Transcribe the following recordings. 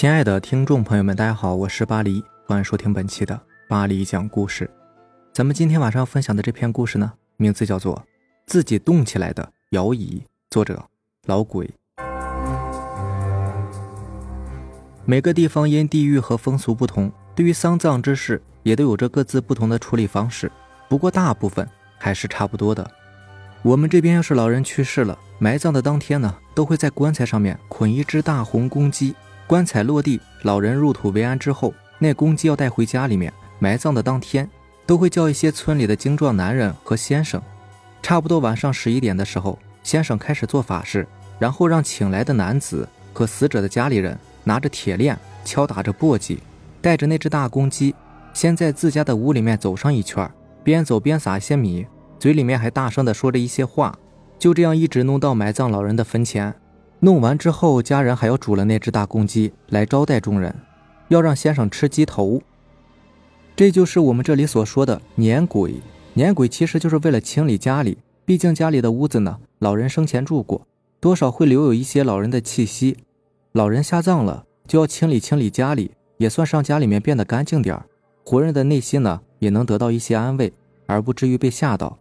亲爱的听众朋友们，大家好，我是巴黎，欢迎收听本期的巴黎讲故事。咱们今天晚上分享的这篇故事呢，名字叫做《自己动起来的摇椅》，作者老鬼。每个地方因地域和风俗不同，对于丧葬之事也都有着各自不同的处理方式。不过大部分还是差不多的。我们这边要是老人去世了，埋葬的当天呢，都会在棺材上面捆一只大红公鸡。棺材落地，老人入土为安之后，那公鸡要带回家里面。埋葬的当天，都会叫一些村里的精壮男人和先生。差不多晚上十一点的时候，先生开始做法事，然后让请来的男子和死者的家里人拿着铁链，敲打着簸箕，带着那只大公鸡，先在自家的屋里面走上一圈，边走边撒一些米，嘴里面还大声的说着一些话，就这样一直弄到埋葬老人的坟前。弄完之后，家人还要煮了那只大公鸡来招待众人，要让先生吃鸡头。这就是我们这里所说的撵鬼。撵鬼其实就是为了清理家里，毕竟家里的屋子呢，老人生前住过，多少会留有一些老人的气息。老人下葬了，就要清理清理家里，也算让家里面变得干净点儿活人的内心呢也能得到一些安慰，而不至于被吓到。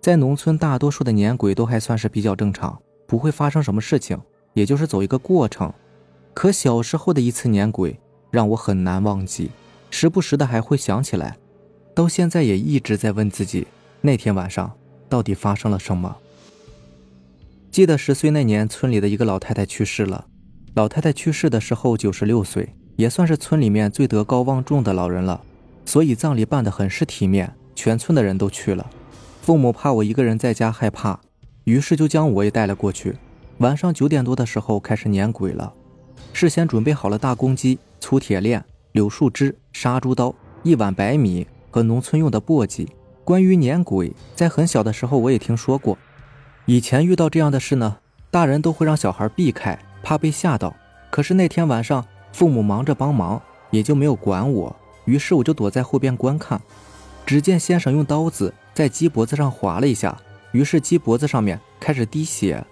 在农村，大多数的撵鬼都还算是比较正常，不会发生什么事情。也就是走一个过程，可小时候的一次撵鬼让我很难忘记，时不时的还会想起来，到现在也一直在问自己，那天晚上到底发生了什么。记得十岁那年，村里的一个老太太去世了。老太太去世的时候九十六岁，也算是村里面最德高望重的老人了，所以葬礼办得很是体面，全村的人都去了。父母怕我一个人在家害怕，于是就将我也带了过去。晚上九点多的时候开始撵鬼了，事先准备好了大公鸡、粗铁链、柳树枝、杀猪刀、一碗白米和农村用的簸箕。关于撵鬼，在很小的时候我也听说过。以前遇到这样的事呢，大人都会让小孩避开，怕被吓到。可是那天晚上，父母忙着帮忙，也就没有管我。于是我就躲在后边观看。只见先生用刀子在鸡脖子上划了一下，于是鸡脖子上面开始滴血。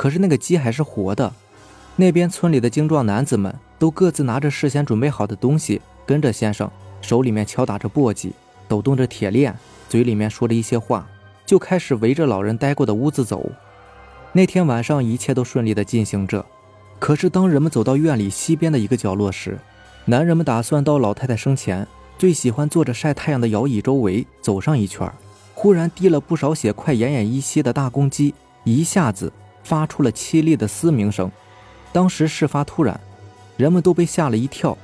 可是那个鸡还是活的，那边村里的精壮男子们都各自拿着事先准备好的东西，跟着先生，手里面敲打着簸箕，抖动着铁链，嘴里面说着一些话，就开始围着老人待过的屋子走。那天晚上一切都顺利的进行着。可是当人们走到院里西边的一个角落时，男人们打算到老太太生前最喜欢坐着晒太阳的摇椅周围走上一圈，忽然滴了不少血、快奄奄一息的大公鸡一下子。发出了凄厉的嘶鸣声，当时事发突然，人们都被吓了一跳。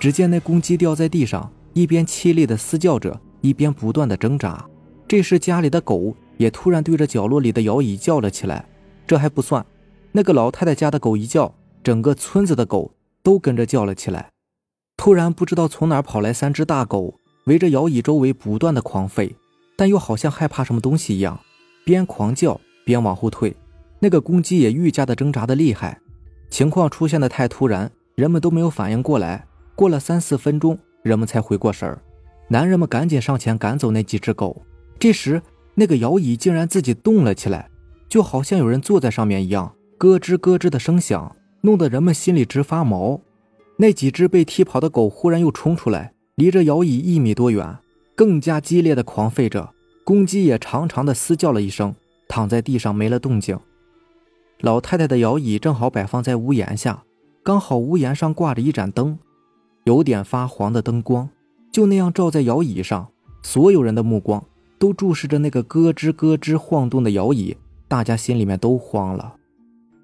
只见那公鸡掉在地上，一边凄厉的嘶叫着，一边不断的挣扎。这时家里的狗也突然对着角落里的摇椅叫了起来。这还不算，那个老太太家的狗一叫，整个村子的狗都跟着叫了起来。突然不知道从哪跑来三只大狗，围着摇椅周围不断的狂吠，但又好像害怕什么东西一样，边狂叫边往后退。那个公鸡也愈加的挣扎的厉害，情况出现的太突然，人们都没有反应过来。过了三四分钟，人们才回过神儿。男人们赶紧上前赶走那几只狗。这时，那个摇椅竟然自己动了起来，就好像有人坐在上面一样，咯吱咯吱的声响，弄得人们心里直发毛。那几只被踢跑的狗忽然又冲出来，离着摇椅一米多远，更加激烈的狂吠着。公鸡也长长的嘶叫了一声，躺在地上没了动静。老太太的摇椅正好摆放在屋檐下，刚好屋檐上挂着一盏灯，有点发黄的灯光，就那样照在摇椅上。所有人的目光都注视着那个咯吱咯吱晃动的摇椅，大家心里面都慌了。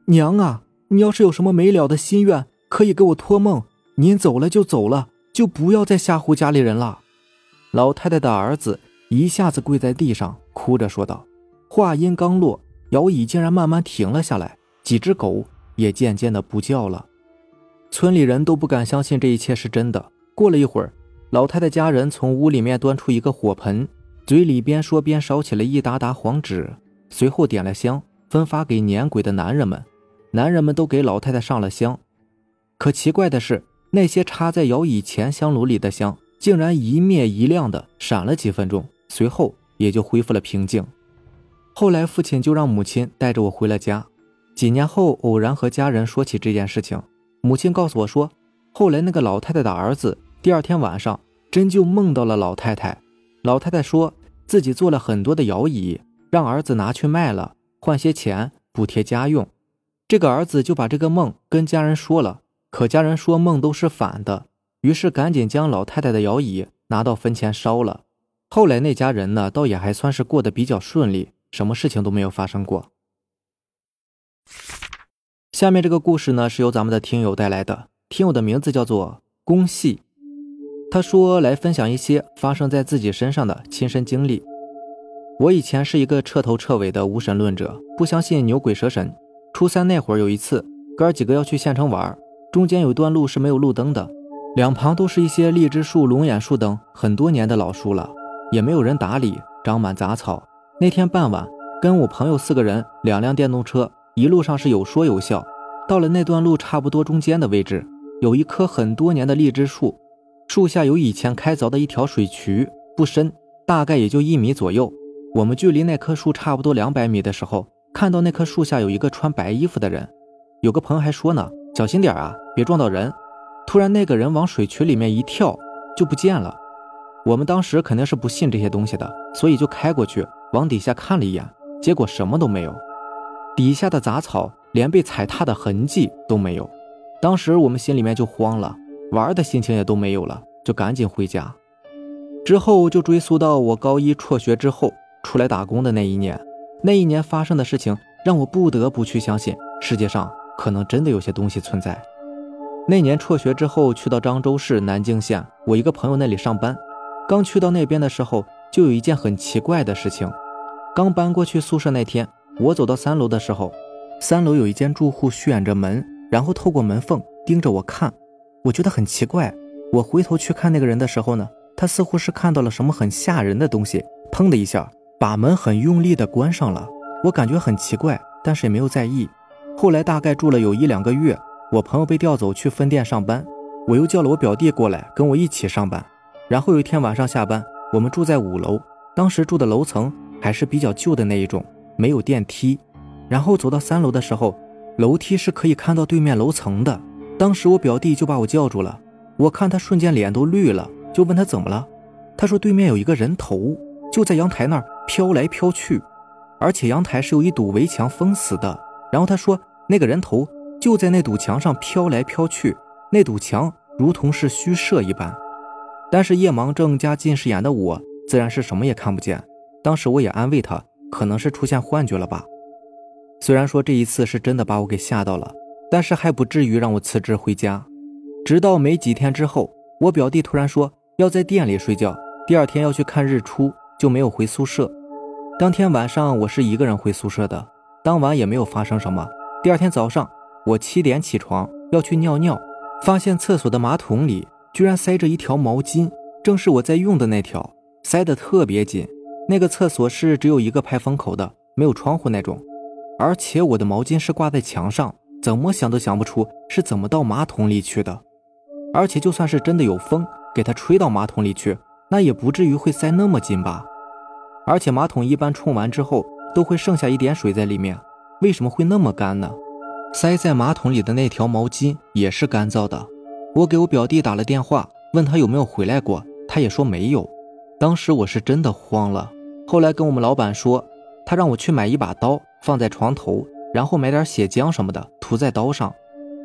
娘啊，你要是有什么没了的心愿，可以给我托梦。您走了就走了，就不要再吓唬家里人了。老太太的儿子一下子跪在地上，哭着说道。话音刚落。摇椅竟然慢慢停了下来，几只狗也渐渐的不叫了。村里人都不敢相信这一切是真的。过了一会儿，老太太家人从屋里面端出一个火盆，嘴里边说边烧起了一沓沓黄纸，随后点了香，分发给撵鬼的男人们。男人们都给老太太上了香，可奇怪的是，那些插在摇椅前香炉里的香，竟然一灭一亮的闪了几分钟，随后也就恢复了平静。后来，父亲就让母亲带着我回了家。几年后，偶然和家人说起这件事情，母亲告诉我说，后来那个老太太的儿子第二天晚上真就梦到了老太太。老太太说自己做了很多的摇椅，让儿子拿去卖了，换些钱补贴家用。这个儿子就把这个梦跟家人说了，可家人说梦都是反的，于是赶紧将老太太的摇椅拿到坟前烧了。后来那家人呢，倒也还算是过得比较顺利，什么事情都没有发生过。下面这个故事呢，是由咱们的听友带来的，听友的名字叫做宫系，他说来分享一些发生在自己身上的亲身经历。我以前是一个彻头彻尾的无神论者，不相信牛鬼蛇神。初三那会儿，有一次，哥几个要去县城玩，中间有一段路是没有路灯的，两旁都是一些荔枝树、龙眼树等很多年的老树了，也没有人打理，长满杂草。那天傍晚，跟我朋友四个人，两辆电动车，一路上是有说有笑。到了那段路差不多中间的位置，有一棵很多年的荔枝树，树下有以前开凿的一条水渠，不深，大概也就一米左右。我们距离那棵树差不多两百米的时候。看到那棵树下有一个穿白衣服的人，有个朋友还说呢：“小心点啊，别撞到人。”突然，那个人往水渠里面一跳，就不见了。我们当时肯定是不信这些东西的，所以就开过去往底下看了一眼，结果什么都没有，底下的杂草连被踩踏的痕迹都没有。当时我们心里面就慌了，玩的心情也都没有了，就赶紧回家。之后就追溯到我高一辍学之后出来打工的那一年。那一年发生的事情让我不得不去相信，世界上可能真的有些东西存在。那年辍学之后，去到漳州市南靖县我一个朋友那里上班。刚去到那边的时候，就有一件很奇怪的事情。刚搬过去宿舍那天，我走到三楼的时候，三楼有一间住户虚掩着门，然后透过门缝盯着我看。我觉得很奇怪。我回头去看那个人的时候呢，他似乎是看到了什么很吓人的东西，砰的一下。把门很用力的关上了，我感觉很奇怪，但是也没有在意。后来大概住了有一两个月，我朋友被调走去分店上班，我又叫了我表弟过来跟我一起上班。然后有一天晚上下班，我们住在五楼，当时住的楼层还是比较旧的那一种，没有电梯。然后走到三楼的时候，楼梯是可以看到对面楼层的。当时我表弟就把我叫住了，我看他瞬间脸都绿了，就问他怎么了，他说对面有一个人头。就在阳台那儿飘来飘去，而且阳台是有一堵围墙封死的。然后他说，那个人头就在那堵墙上飘来飘去，那堵墙如同是虚设一般。但是夜盲症加近视眼的我，自然是什么也看不见。当时我也安慰他，可能是出现幻觉了吧。虽然说这一次是真的把我给吓到了，但是还不至于让我辞职回家。直到没几天之后，我表弟突然说要在店里睡觉，第二天要去看日出。就没有回宿舍。当天晚上我是一个人回宿舍的，当晚也没有发生什么。第二天早上，我七点起床要去尿尿，发现厕所的马桶里居然塞着一条毛巾，正是我在用的那条，塞得特别紧。那个厕所是只有一个排风口的，没有窗户那种，而且我的毛巾是挂在墙上，怎么想都想不出是怎么到马桶里去的。而且就算是真的有风给它吹到马桶里去，那也不至于会塞那么紧吧。而且马桶一般冲完之后都会剩下一点水在里面，为什么会那么干呢？塞在马桶里的那条毛巾也是干燥的。我给我表弟打了电话，问他有没有回来过，他也说没有。当时我是真的慌了。后来跟我们老板说，他让我去买一把刀放在床头，然后买点血浆什么的涂在刀上。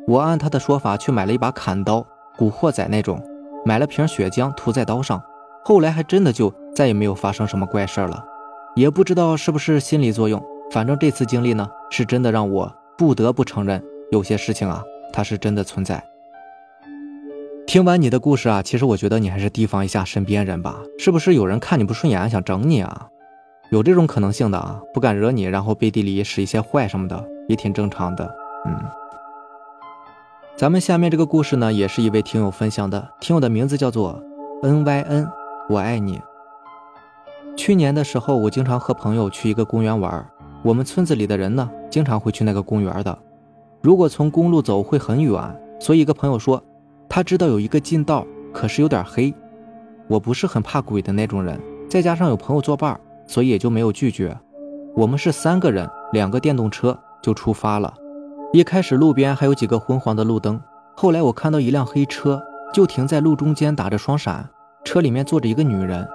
我按他的说法去买了一把砍刀，古惑仔那种，买了瓶血浆涂在刀上。后来还真的就再也没有发生什么怪事了，也不知道是不是心理作用。反正这次经历呢，是真的让我不得不承认，有些事情啊，它是真的存在。听完你的故事啊，其实我觉得你还是提防一下身边人吧，是不是有人看你不顺眼想整你啊？有这种可能性的啊，不敢惹你，然后背地里使一些坏什么的，也挺正常的。嗯，咱们下面这个故事呢，也是一位听友分享的，听友的名字叫做 N Y N。我爱你。去年的时候，我经常和朋友去一个公园玩。我们村子里的人呢，经常会去那个公园的。如果从公路走会很远，所以一个朋友说，他知道有一个近道，可是有点黑。我不是很怕鬼的那种人，再加上有朋友作伴，所以也就没有拒绝。我们是三个人，两个电动车就出发了。一开始路边还有几个昏黄的路灯，后来我看到一辆黑车，就停在路中间，打着双闪，车里面坐着一个女人，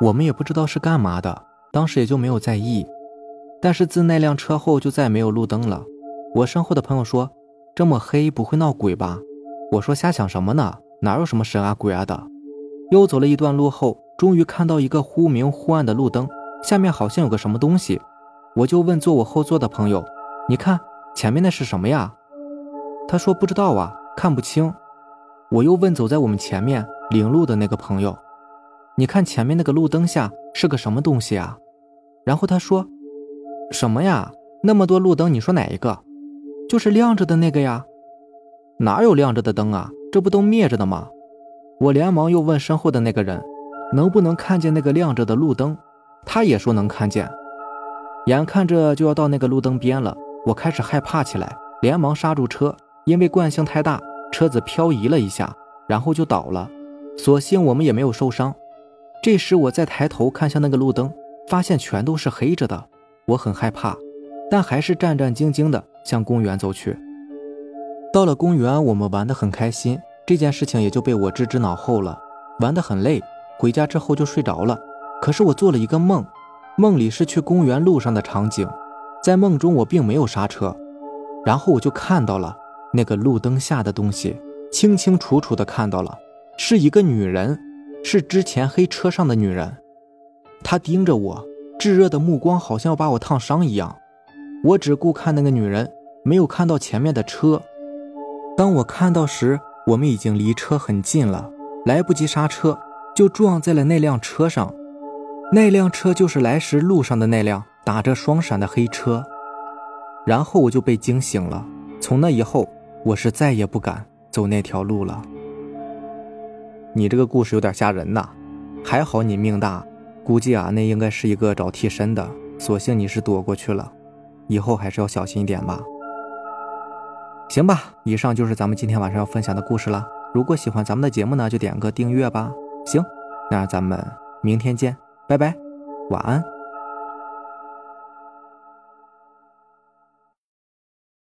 我们也不知道是干嘛的，当时也就没有在意。但是自那辆车后就再没有路灯了。我身后的朋友说：“这么黑不会闹鬼吧？”我说：“瞎想什么呢？哪有什么神啊鬼啊的？”又走了一段路后，终于看到一个忽明忽暗的路灯，下面好像有个什么东西。我就问坐我后座的朋友：“你看前面那是什么呀？”他说：“不知道啊，看不清。”我又问走在我们前面领路的那个朋友：“你看前面那个路灯下是个什么东西啊？”然后他说：“什么呀？那么多路灯，你说哪一个？就是亮着的那个呀？哪有亮着的灯啊？这不都灭着的吗？”我连忙又问身后的那个人：“能不能看见那个亮着的路灯？”他也说能看见。眼看着就要到那个路灯边了，我开始害怕起来，连忙刹住车，因为惯性太大，车子漂移了一下，然后就倒了。所幸我们也没有受伤。这时我再抬头看向那个路灯，发现全都是黑着的，我很害怕，但还是战战兢兢地向公园走去。到了公园，我们玩得很开心，这件事情也就被我置之脑后了。玩得很累，回家之后就睡着了。可是我做了一个梦。梦里是去公园路上的场景，在梦中我并没有刹车，然后我就看到了那个路灯下的东西，清清楚楚的看到了，是一个女人，是之前黑车上的女人，她盯着我，炙热的目光好像要把我烫伤一样。我只顾看那个女人，没有看到前面的车。当我看到时，我们已经离车很近了，来不及刹车，就撞在了那辆车上。那辆车就是来时路上的那辆打着双闪的黑车，然后我就被惊醒了。从那以后，我是再也不敢走那条路了。你这个故事有点吓人呐，还好你命大，估计啊那应该是一个找替身的，所幸你是躲过去了，以后还是要小心一点吧。行吧，以上就是咱们今天晚上要分享的故事了。如果喜欢咱们的节目呢，就点个订阅吧。行，那咱们明天见。拜拜，晚安。